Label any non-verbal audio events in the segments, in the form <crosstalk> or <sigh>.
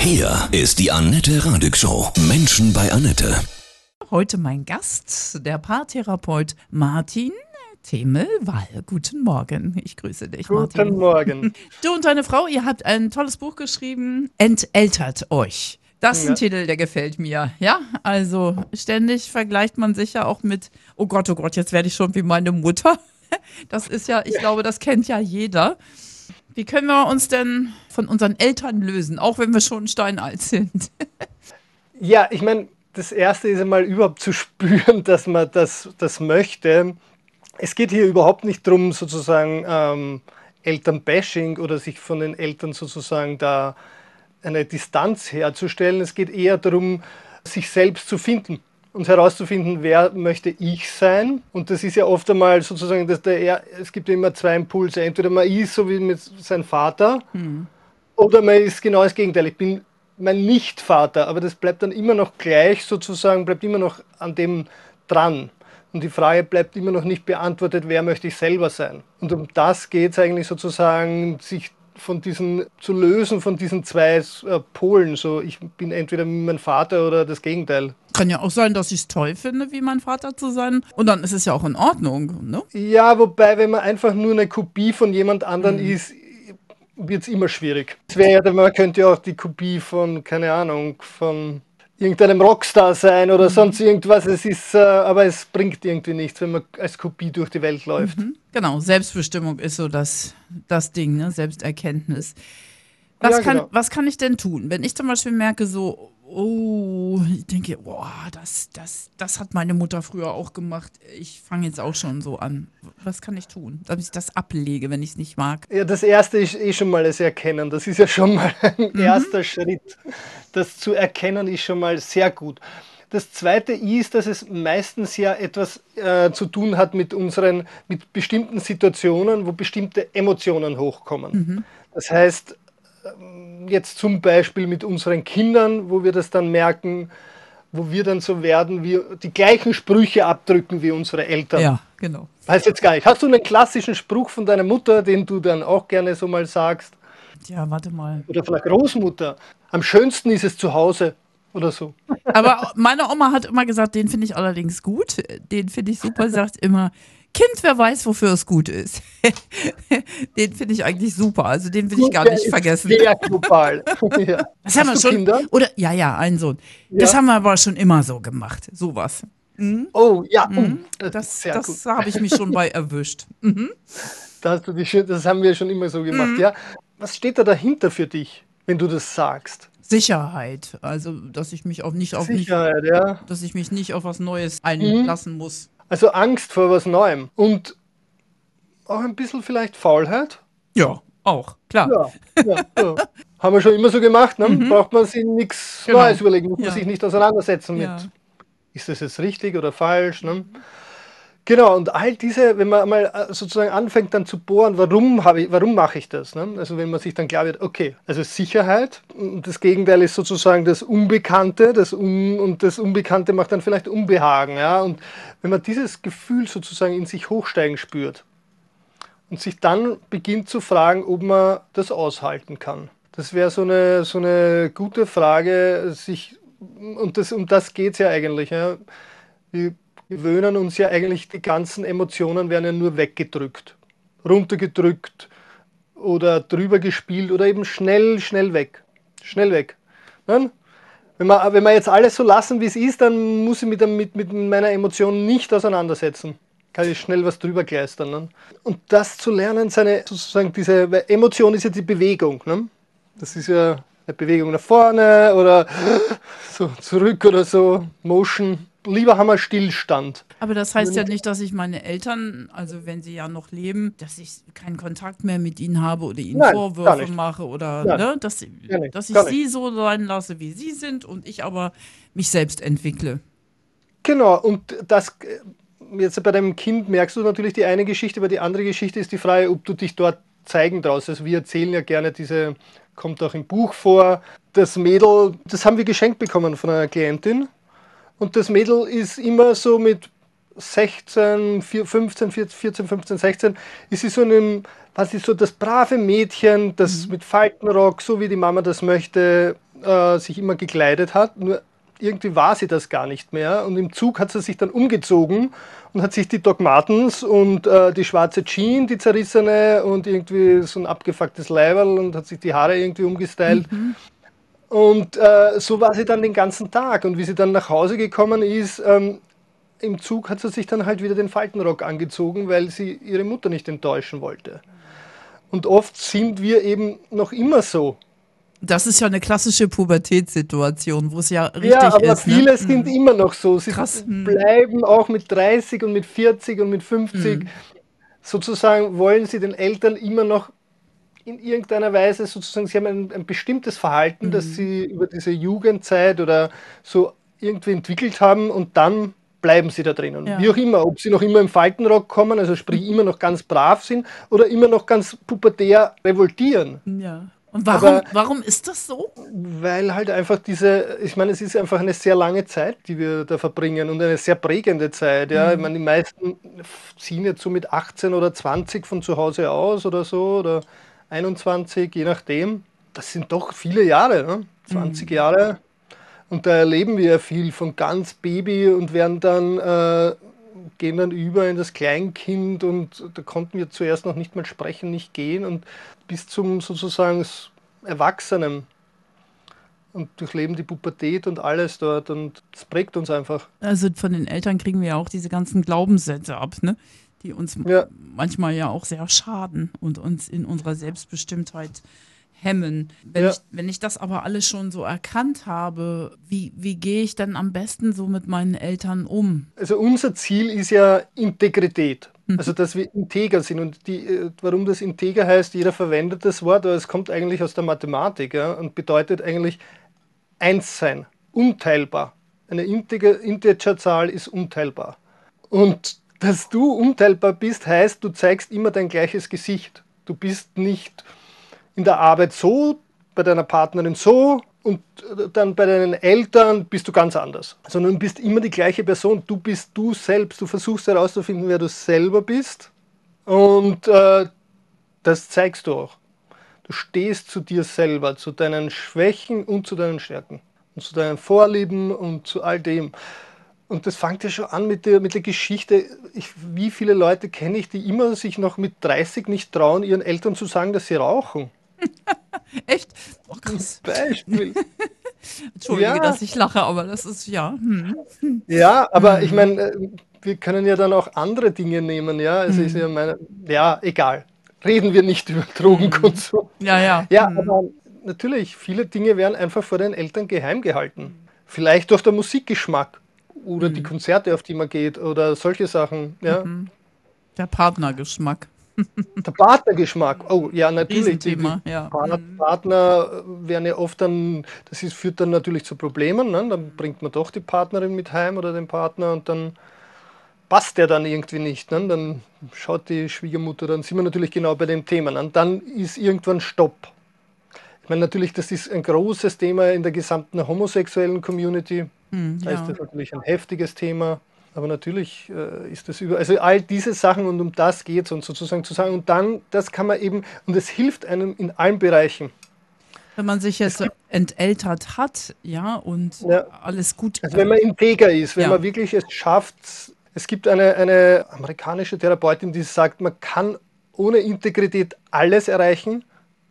Hier ist die Annette Radig Show. Menschen bei Annette. Heute mein Gast, der Paartherapeut Martin Temelwall. Guten Morgen. Ich grüße dich, Martin. Guten Morgen. <laughs> Du und deine Frau, ihr habt ein tolles Buch geschrieben. Enteltert euch. Das ist ein Ja. Titel, der gefällt mir. Ja, also ständig vergleicht man sich ja auch mit, oh Gott, oh Gott, jetzt werde ich schon wie meine Mutter. <laughs> Das ist ja, ich glaube, das kennt ja jeder. Wie können wir uns denn von unseren Eltern lösen, auch wenn wir schon steinalt sind? Ja, ich meine, das Erste ist einmal überhaupt zu spüren, <laughs> dass man das, das möchte. Es geht hier überhaupt nicht darum, sozusagen ähm, Elternbashing oder sich von den Eltern sozusagen da eine Distanz herzustellen. Es geht eher darum, sich selbst zu finden und herauszufinden, wer möchte ich sein. Und das ist ja oft einmal sozusagen, dass der, er- es gibt ja immer zwei Impulse. Entweder man ist so wie mit seinem Vater oder man ist genau das Gegenteil. Ich bin mein Nicht-Vater, aber das bleibt dann immer noch gleich sozusagen, bleibt immer noch an dem dran. Und die Frage bleibt immer noch nicht beantwortet, wer möchte ich selber sein. Und um das geht es eigentlich sozusagen, sich von diesen, zu lösen von diesen zwei äh, Polen. So, ich bin entweder mein Vater oder das Gegenteil. Kann ja auch sein, dass ich es toll finde, wie mein Vater zu sein. Und dann ist es ja auch in Ordnung, ne? Ja, wobei, wenn man einfach nur eine Kopie von jemand anderen ist, wird es immer schwierig. Es wäre ja, man könnte ja auch die Kopie von, keine Ahnung, von irgendeinem Rockstar sein oder sonst irgendwas. Es ist, äh, aber es bringt irgendwie nichts, wenn man als Kopie durch die Welt läuft. Genau, Selbstbestimmung ist so das, das Ding, ne? Selbsterkenntnis. Was, Ja, kann, genau. was kann ich denn tun, wenn ich zum Beispiel merke, so, oh, ich denke, boah, das, das, das hat meine Mutter früher auch gemacht. Ich fange jetzt auch schon so an. Was kann ich tun, damit ich das ablege, wenn ich es nicht mag? Ja, das erste ist eh schon mal das Erkennen. Das ist ja schon mal <laughs> ein erster Schritt. Das zu erkennen ist schon mal sehr gut. Das zweite ist, dass es meistens ja etwas äh, zu tun hat mit unseren, mit bestimmten Situationen, wo bestimmte Emotionen hochkommen. Das heißt, jetzt zum Beispiel mit unseren Kindern, wo wir das dann merken, wo wir dann so werden, wir die gleichen Sprüche abdrücken wie unsere Eltern. Ja, genau. Weiß jetzt gar nicht. Hast du einen klassischen Spruch von deiner Mutter, den du dann auch gerne so mal sagst? Ja, warte mal. Oder von der Großmutter? Am schönsten ist es zu Hause oder so. Aber meine Oma hat immer gesagt, den finde ich allerdings gut. Den finde ich super. Sagt immer, Kind, wer weiß, wofür es gut ist. <laughs> den finde ich eigentlich super. Also den will ich gar nicht vergessen. Sehr global. <laughs> ja. Das haben wir schon. Kinder? Oder ja, ja, einen Sohn. Das Ja. haben wir aber schon immer so gemacht. Sowas. Oh, ja. oh, Das, gut. das habe ich mich schon bei erwischt. Mhm. Da hast du dich, schön- das haben wir schon immer so gemacht. Ja. Was steht da dahinter für dich, wenn du das sagst? Sicherheit. Also, dass ich mich auch nicht auf mich, Sicherheit, ja. dass ich mich nicht auf was Neues Mhm. einlassen muss. Also Angst vor was Neuem. Und auch ein bisschen vielleicht Faulheit. Ja, auch, klar. Ja, ja, ja. <laughs> Haben wir schon immer so gemacht, ne? Braucht man sich nichts Genau. Neues überlegen, muss man sich nicht auseinandersetzen mit. Ist das jetzt richtig oder falsch? Ne? Genau, und all diese, wenn man mal äh, sozusagen anfängt dann zu bohren, warum, habe ich, warum mache ich das? Ne? Also wenn man sich dann klar wird, okay, also Sicherheit, das Gegenteil ist sozusagen das Unbekannte, das Un und das Unbekannte macht dann vielleicht Unbehagen. Ja? Und wenn man dieses Gefühl sozusagen in sich hochsteigen spürt, und sich dann beginnt zu fragen, ob man das aushalten kann. Das wäre so eine, so eine gute Frage, sich, und das, um das geht es ja eigentlich. Ja. Wir gewöhnen uns ja eigentlich, die ganzen Emotionen werden ja nur weggedrückt, runtergedrückt oder drüber gespielt oder eben schnell, schnell weg. Schnell weg. Ne? Wenn wir, wenn wir jetzt alles so lassen, wie es ist, dann muss ich mich damit mit meiner Emotion nicht auseinandersetzen. Kann ich schnell was drüber gleistern. Ne? Und das zu lernen, seine, sozusagen diese, Emotion ist ja die Bewegung. Ne? Das ist ja eine Bewegung nach vorne oder so zurück oder so, Motion. Lieber haben wir Stillstand. Aber das heißt ja nicht, dass ich meine Eltern, also wenn sie ja noch leben, dass ich keinen Kontakt mehr mit ihnen habe oder ihnen Nein, Vorwürfe mache oder ne, dass, nicht, dass ich sie so sein lasse, wie sie sind und ich aber mich selbst entwickle. Genau, und das äh, jetzt bei deinem Kind merkst du natürlich die eine Geschichte, aber die andere Geschichte ist die Frage, ob du dich dort zeigen traust. Also wir erzählen ja gerne diese, kommt auch im Buch vor, das Mädel, das haben wir geschenkt bekommen von einer Klientin. Und das Mädel ist immer so mit 16, 4, 15, 14, 15, 16, ist sie so einem, was ist so das brave Mädchen, das mit Faltenrock, so wie die Mama das möchte, äh, sich immer gekleidet hat, nur irgendwie war sie das gar nicht mehr. Und im Zug hat sie sich dann umgezogen und hat sich die Doc Martens und äh, die schwarze Jeans, die zerrissene und irgendwie so ein abgefucktes Leiberl und hat sich die Haare irgendwie umgestylt. Mhm. Und äh, so war sie dann den ganzen Tag. Und wie sie dann nach Hause gekommen ist, ähm, im Zug hat sie sich dann halt wieder den Faltenrock angezogen, weil sie ihre Mutter nicht enttäuschen wollte. Und oft sind wir eben noch immer so. Das ist ja eine klassische Pubertätssituation, wo es ja richtig ist. Ja, aber ist, ne? viele ne? sind mhm. immer noch so. Sie Krass. Hm. bleiben auch mit 30 und mit 40 und mit 50. Mhm. Sozusagen wollen sie den Eltern immer noch in irgendeiner Weise sozusagen, sie haben ein, ein bestimmtes Verhalten, mhm. das sie über diese Jugendzeit oder so irgendwie entwickelt haben und dann bleiben sie da drinnen. Ja. Wie auch immer, ob sie noch immer im Faltenrock kommen, also sprich immer noch ganz brav sind oder immer noch ganz pubertär revoltieren. Ja. Und warum, Aber, warum ist das so? Weil halt einfach diese, ich meine, es ist einfach eine sehr lange Zeit, die wir da verbringen und eine sehr prägende Zeit. Ja. Mhm. Ich meine, die meisten ziehen jetzt so mit 18 oder 20 von zu Hause aus oder so oder 21, je nachdem. Das sind doch viele Jahre, ne? 20 mhm. Jahre. Und da erleben wir ja viel von ganz Baby und werden dann, äh, gehen dann über in das Kleinkind und da konnten wir zuerst noch nicht mal sprechen, nicht gehen und bis zum sozusagen Erwachsenen und durchleben die Pubertät und alles dort und das prägt uns einfach. Also von den Eltern kriegen wir ja auch diese ganzen Glaubenssätze ab, ne? Die uns ja. manchmal ja auch sehr schaden und uns in unserer Selbstbestimmtheit hemmen. Wenn, ja. ich, wenn ich das aber alles schon so erkannt habe, wie, wie gehe ich dann am besten so mit meinen Eltern um? Also unser Ziel ist ja Integrität. Mhm. Also dass wir integer sind. Und die, äh, warum das integer heißt, jeder verwendet das Wort, aber es kommt eigentlich aus der Mathematik ja, und bedeutet eigentlich eins sein, unteilbar. Eine Integer, Integerzahl ist unteilbar. Und dass du unteilbar bist, heißt, du zeigst immer dein gleiches Gesicht. Du bist nicht in der Arbeit so, bei deiner Partnerin so und dann bei deinen Eltern bist du ganz anders. Sondern du bist immer die gleiche Person. Du bist du selbst. Du versuchst herauszufinden, wer du selber bist. Und äh, das zeigst du auch. Du stehst zu dir selber, zu deinen Schwächen und zu deinen Stärken. Und zu deinen Vorlieben und zu all dem. Und das fängt ja schon an mit der, mit der Geschichte. Ich, wie viele Leute kenne ich, die immer sich noch mit 30 nicht trauen, ihren Eltern zu sagen, dass sie rauchen? <laughs> Echt? Oh, krass. Beispiel. <laughs> Entschuldige, ja. dass ich lache, aber das ist ja. Hm. Ja, aber hm. ich meine, äh, wir können ja dann auch andere Dinge nehmen, ja. Also hm. ist ja meine, ja, egal. Reden wir nicht über Drogenkonsum. Ja, ja. Ja, hm. aber natürlich, viele Dinge werden einfach vor den Eltern geheim gehalten. Vielleicht durch den Musikgeschmack oder die hm. Konzerte, auf die man geht oder solche Sachen, ja. Mhm. Der Partnergeschmack. <laughs> Der Partnergeschmack, oh ja, natürlich. Die, ja. Mhm. Partner werden ja oft dann, das ist, führt dann natürlich zu Problemen. Ne? Dann bringt man doch die Partnerin mit heim oder den Partner und dann passt der dann irgendwie nicht. Ne? Dann schaut die Schwiegermutter, dann sind wir natürlich genau bei dem Thema. Ne? Und dann ist irgendwann Stopp. Meine, natürlich, das ist ein großes Thema in der gesamten homosexuellen Community. Hm, da ja. ist das natürlich ein heftiges Thema. Aber natürlich äh, ist das über, also all diese Sachen und um das geht es und sozusagen zu sagen, und dann, das kann man eben, und es hilft einem in allen Bereichen. Wenn man sich jetzt enteltert hat, ja, und ja. alles gut. Also wenn man integer ist, wenn ja. man wirklich es schafft, es gibt eine, eine amerikanische Therapeutin, die sagt, man kann ohne Integrität alles erreichen,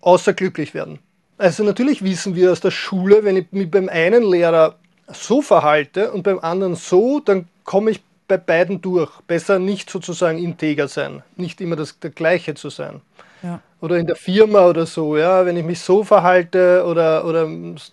außer glücklich werden. Also natürlich wissen wir aus der Schule, wenn ich mich beim einen Lehrer so verhalte und beim anderen so, dann komme ich bei beiden durch. Besser nicht sozusagen integer sein, nicht immer das, der gleiche zu sein. Ja. Oder in der Firma oder so, ja, wenn ich mich so verhalte oder, oder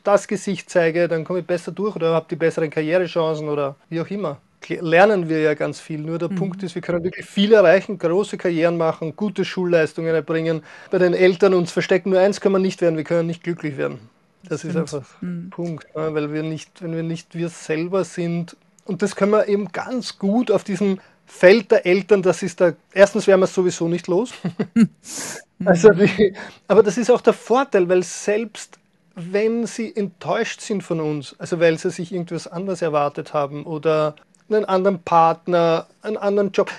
das Gesicht zeige, dann komme ich besser durch oder habe die besseren Karrierechancen oder wie auch immer. Lernen wir ja ganz viel. Nur der mhm. Punkt ist, wir können wirklich viel erreichen, große Karrieren machen, gute Schulleistungen erbringen. Bei den Eltern uns verstecken, nur eins können wir nicht werden, wir können nicht glücklich werden. Das, das ist einfach mhm. Punkt, weil wir nicht, wenn wir nicht wir selber sind, und das können wir eben ganz gut auf diesem Feld der Eltern, das ist da, erstens werden wir es sowieso nicht los. <laughs> also die, aber das ist auch der Vorteil, weil selbst wenn sie enttäuscht sind von uns, also weil sie sich irgendwas anderes erwartet haben oder einen anderen Partner, einen anderen Job,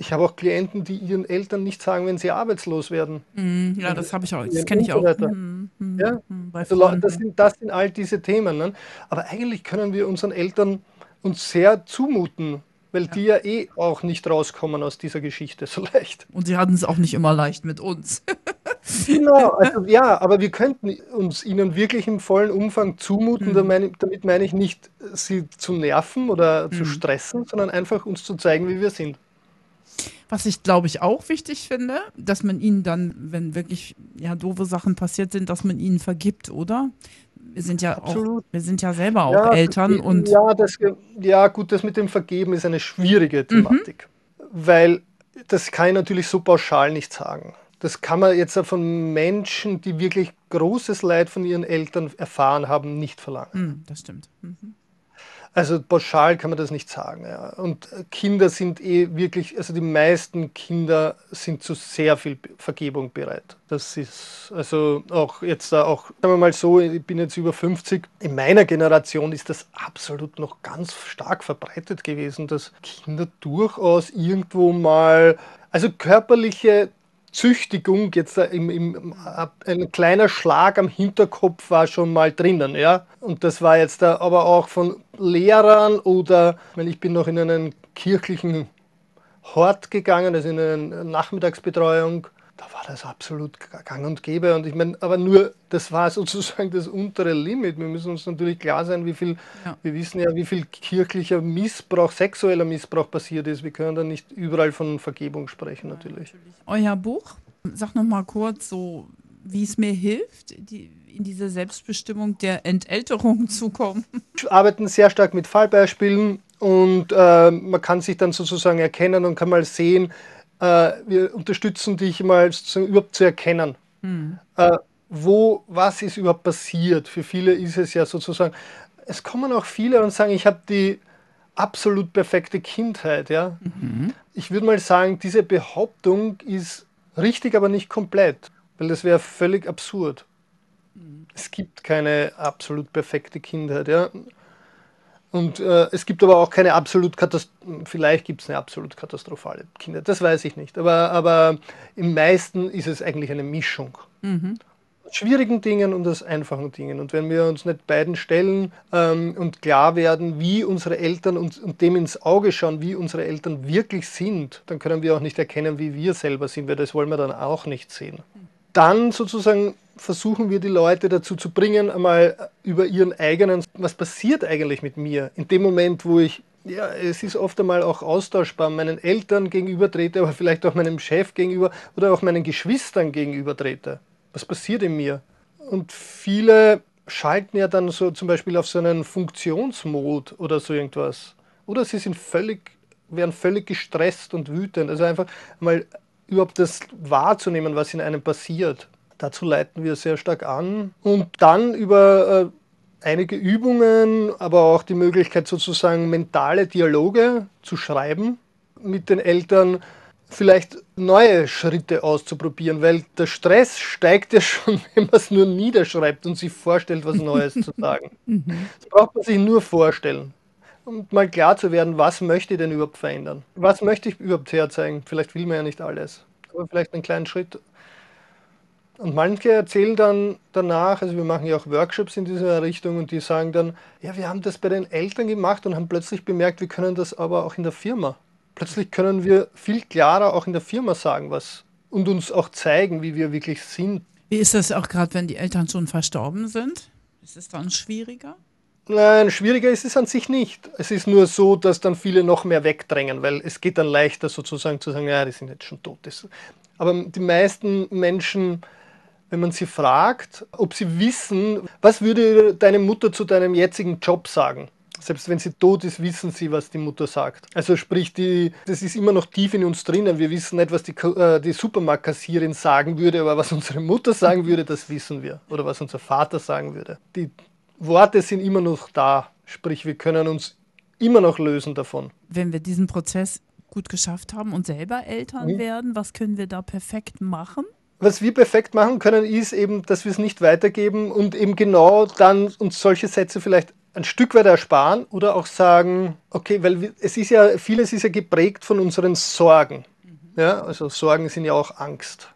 Ich habe auch Klienten, die ihren Eltern nicht sagen, wenn sie arbeitslos werden. Mhm, ja, das habe ich auch. Das kenne ich auch. Mhm, mhm, Ja? mhm, Also, das, sind, das sind all diese Themen. Ne? Aber eigentlich können wir unseren Eltern uns sehr zumuten, weil die ja eh auch nicht rauskommen aus dieser Geschichte <laughs> so leicht. Und sie hatten es auch nicht immer leicht mit uns. <laughs> Genau, also ja, aber wir könnten uns ihnen wirklich im vollen Umfang zumuten. Da meine, damit meine ich nicht, sie zu nerven oder zu stressen, sondern einfach uns zu zeigen, wie wir sind. Was ich, glaube ich, auch wichtig finde, dass man ihnen dann, wenn wirklich ja doofe Sachen passiert sind, dass man ihnen vergibt, oder? Wir sind ja Absolut. auch, wir sind ja selber auch Ja, Eltern und ja, das, ja, gut, das mit dem Vergeben ist eine schwierige Thematik, weil das kann ich natürlich so pauschal nicht sagen. Das kann man jetzt auch von Menschen, die wirklich großes Leid von ihren Eltern erfahren haben, nicht verlangen. Hm, das stimmt. Hm. Also pauschal kann man das nicht sagen. Ja. Und Kinder sind eh wirklich, also die meisten Kinder sind zu sehr viel Vergebung bereit. Das ist also auch jetzt da auch, sagen wir mal so, ich bin jetzt über 50. In meiner Generation ist das absolut noch ganz stark verbreitet gewesen, dass Kinder durchaus irgendwo mal, also körperliche Züchtigung, jetzt im, im, ein kleiner Schlag am Hinterkopf war schon mal drinnen, ja. Und das war jetzt aber auch von Lehrern oder, ich ich bin noch in einen kirchlichen Hort gegangen, also in eine Nachmittagsbetreuung. Da war das absolut gang und gäbe. Und ich meine, aber nur, das war <laughs> sozusagen das untere Limit. Wir müssen uns natürlich klar sein, wie viel, Ja. wir wissen ja, wie viel kirchlicher Missbrauch, sexueller Missbrauch passiert ist. Wir können da nicht überall von Vergebung sprechen, natürlich. Euer Buch, sag noch mal kurz so, wie es mir hilft, die, in diese Selbstbestimmung der Entälterung zu kommen. Wir arbeiten sehr stark mit Fallbeispielen und äh, man kann sich dann sozusagen erkennen und kann mal sehen, äh, wir unterstützen dich mal sozusagen überhaupt zu erkennen, äh, wo, was ist überhaupt passiert. Für viele ist es ja sozusagen, es kommen auch viele und sagen, ich habe die absolut perfekte Kindheit. Ja? Ich würde mal sagen, diese Behauptung ist richtig, aber nicht komplett, weil das wäre völlig absurd. Es gibt keine absolut perfekte Kindheit. Ja? Und äh, es gibt aber auch keine absolut katastrophale, vielleicht gibt es eine absolut katastrophale Kindheit, das weiß ich nicht. Aber, aber im meisten ist es eigentlich eine Mischung. Aus schwierigen Dingen und aus einfachen Dingen. Und wenn wir uns nicht beiden stellen ähm, und klar werden, wie unsere Eltern uns und dem ins Auge schauen, wie unsere Eltern wirklich sind, dann können wir auch nicht erkennen, wie wir selber sind, weil das wollen wir dann auch nicht sehen. Dann sozusagen versuchen wir die Leute dazu zu bringen, einmal über ihren eigenen, was passiert eigentlich mit mir in dem Moment, wo ich, ja, es ist oft einmal auch austauschbar, meinen Eltern gegenüber trete, aber vielleicht auch meinem Chef gegenüber oder auch meinen Geschwistern gegenüber trete. Was passiert in mir? Und viele schalten ja dann so zum Beispiel auf so einen Funktionsmod oder so irgendwas. Oder sie sind völlig, werden völlig gestresst und wütend. Also einfach mal überhaupt das wahrzunehmen, was in einem passiert. Dazu leiten wir sehr stark an. Und dann über äh, einige Übungen, aber auch die Möglichkeit sozusagen mentale Dialoge zu schreiben mit den Eltern, vielleicht neue Schritte auszuprobieren, weil der Stress steigt ja <laughs> schon, wenn man es nur niederschreibt und sich vorstellt, was Neues zu <laughs> sagen. Das braucht man sich nur vorstellen. Und mal klar zu werden, was möchte ich denn überhaupt verändern? Was möchte ich überhaupt herzeigen? Vielleicht will man ja nicht alles, aber vielleicht einen kleinen Schritt. Und manche erzählen dann danach, also wir machen ja auch Workshops in dieser Richtung und die sagen dann, ja, wir haben das bei den Eltern gemacht und haben plötzlich bemerkt, wir können das aber auch in der Firma. Plötzlich können wir viel klarer auch in der Firma sagen, was und uns auch zeigen, wie wir wirklich sind. Wie ist das auch gerade, wenn die Eltern schon verstorben sind? Ist es dann schwieriger? Nein, schwieriger ist es an sich nicht. Es ist nur so, dass dann viele noch mehr wegdrängen, weil es geht dann leichter sozusagen zu sagen, ja, die sind jetzt schon tot. Aber die meisten Menschen, wenn man sie fragt, ob sie wissen, was würde deine Mutter zu deinem jetzigen Job sagen? Selbst wenn sie tot ist, wissen sie, was die Mutter sagt. Also sprich, die, das ist immer noch tief in uns drinnen. Wir wissen nicht, was die, äh, die Supermarktkassierin sagen würde, aber was <laughs> unsere Mutter sagen würde, das wissen wir. Oder was unser Vater sagen würde. Die Worte sind immer noch da. Sprich, wir können uns immer noch lösen davon. Wenn wir diesen Prozess gut geschafft haben und selber Eltern Mhm. werden, was können wir da perfekt machen? Was wir perfekt machen können, ist eben, dass wir es nicht weitergeben und eben genau dann uns solche Sätze vielleicht ein Stück weit ersparen oder auch sagen, okay, weil es ist ja, vieles ist ja geprägt von unseren Sorgen. Ja, also Sorgen sind ja auch Angst.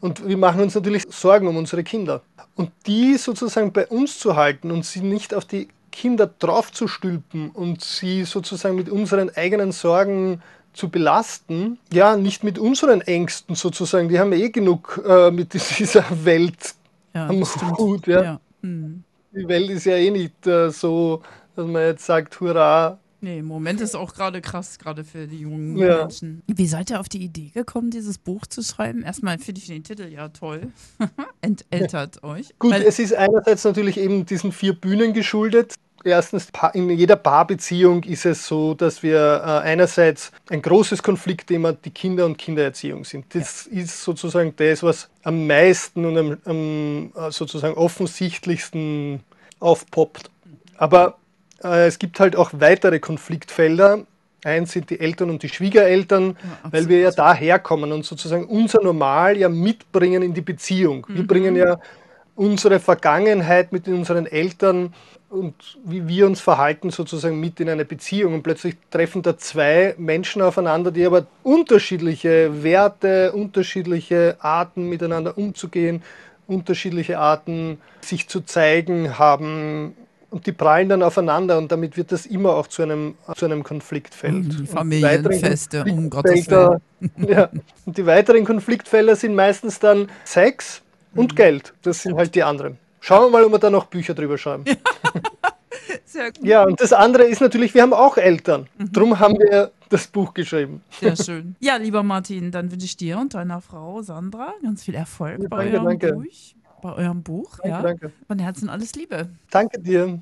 Und wir machen uns natürlich Sorgen um unsere Kinder. Und die sozusagen bei uns zu halten und sie nicht auf die Kinder draufzustülpen und sie sozusagen mit unseren eigenen Sorgen zu belasten, ja, nicht mit unseren Ängsten sozusagen, die haben eh genug äh, mit <laughs> dieser Welt Ja, am. Hut. Ja. Ja. Mhm. Die Welt ist ja eh nicht äh, so, dass man jetzt sagt, hurra. Nee, im Moment ist auch gerade krass, gerade für die jungen Ja. Menschen. Wie seid ihr auf die Idee gekommen, dieses Buch zu schreiben? Erstmal finde ich den Titel ja toll. <laughs> Entältert euch. Gut, Weil- es ist einerseits natürlich eben diesen vier Bühnen geschuldet. Erstens, in jeder Paarbeziehung ist es so, dass wir äh, einerseits ein großes Konfliktthema die Kinder und Kindererziehung sind. Das ist sozusagen das, was am meisten und am, am äh, sozusagen offensichtlichsten aufpoppt. Aber äh, es gibt halt auch weitere Konfliktfelder. Eins sind die Eltern und die Schwiegereltern, Ja, weil wir ja daherkommen und sozusagen unser Normal ja mitbringen in die Beziehung. Wir bringen ja unsere Vergangenheit mit unseren Eltern und wie wir uns verhalten sozusagen mit in eine Beziehung. Und plötzlich treffen da zwei Menschen aufeinander, die aber unterschiedliche Werte, unterschiedliche Arten miteinander umzugehen, unterschiedliche Arten sich zu zeigen haben. Und die prallen dann aufeinander und damit wird das immer auch zu einem, zu einem Konfliktfeld. Mhm, Familienfeste, um Gottes Konfliktfelder- <laughs> ja. Und die weiteren Konfliktfelder sind meistens dann Sex Mhm. und Geld. Das sind halt die anderen. Schauen wir mal, ob wir da noch Bücher drüber schreiben. <laughs> Sehr gut. Ja, und das andere ist natürlich, wir haben auch Eltern. Mhm. Drum haben wir das Buch geschrieben. Sehr <laughs> schön. Ja, lieber Martin, dann wünsche ich dir und deiner Frau Sandra ganz viel Erfolg Ja, bei, danke, eurem danke. Buch, bei eurem Buch. Danke, ja. danke. Von Herzen alles Liebe. Danke dir.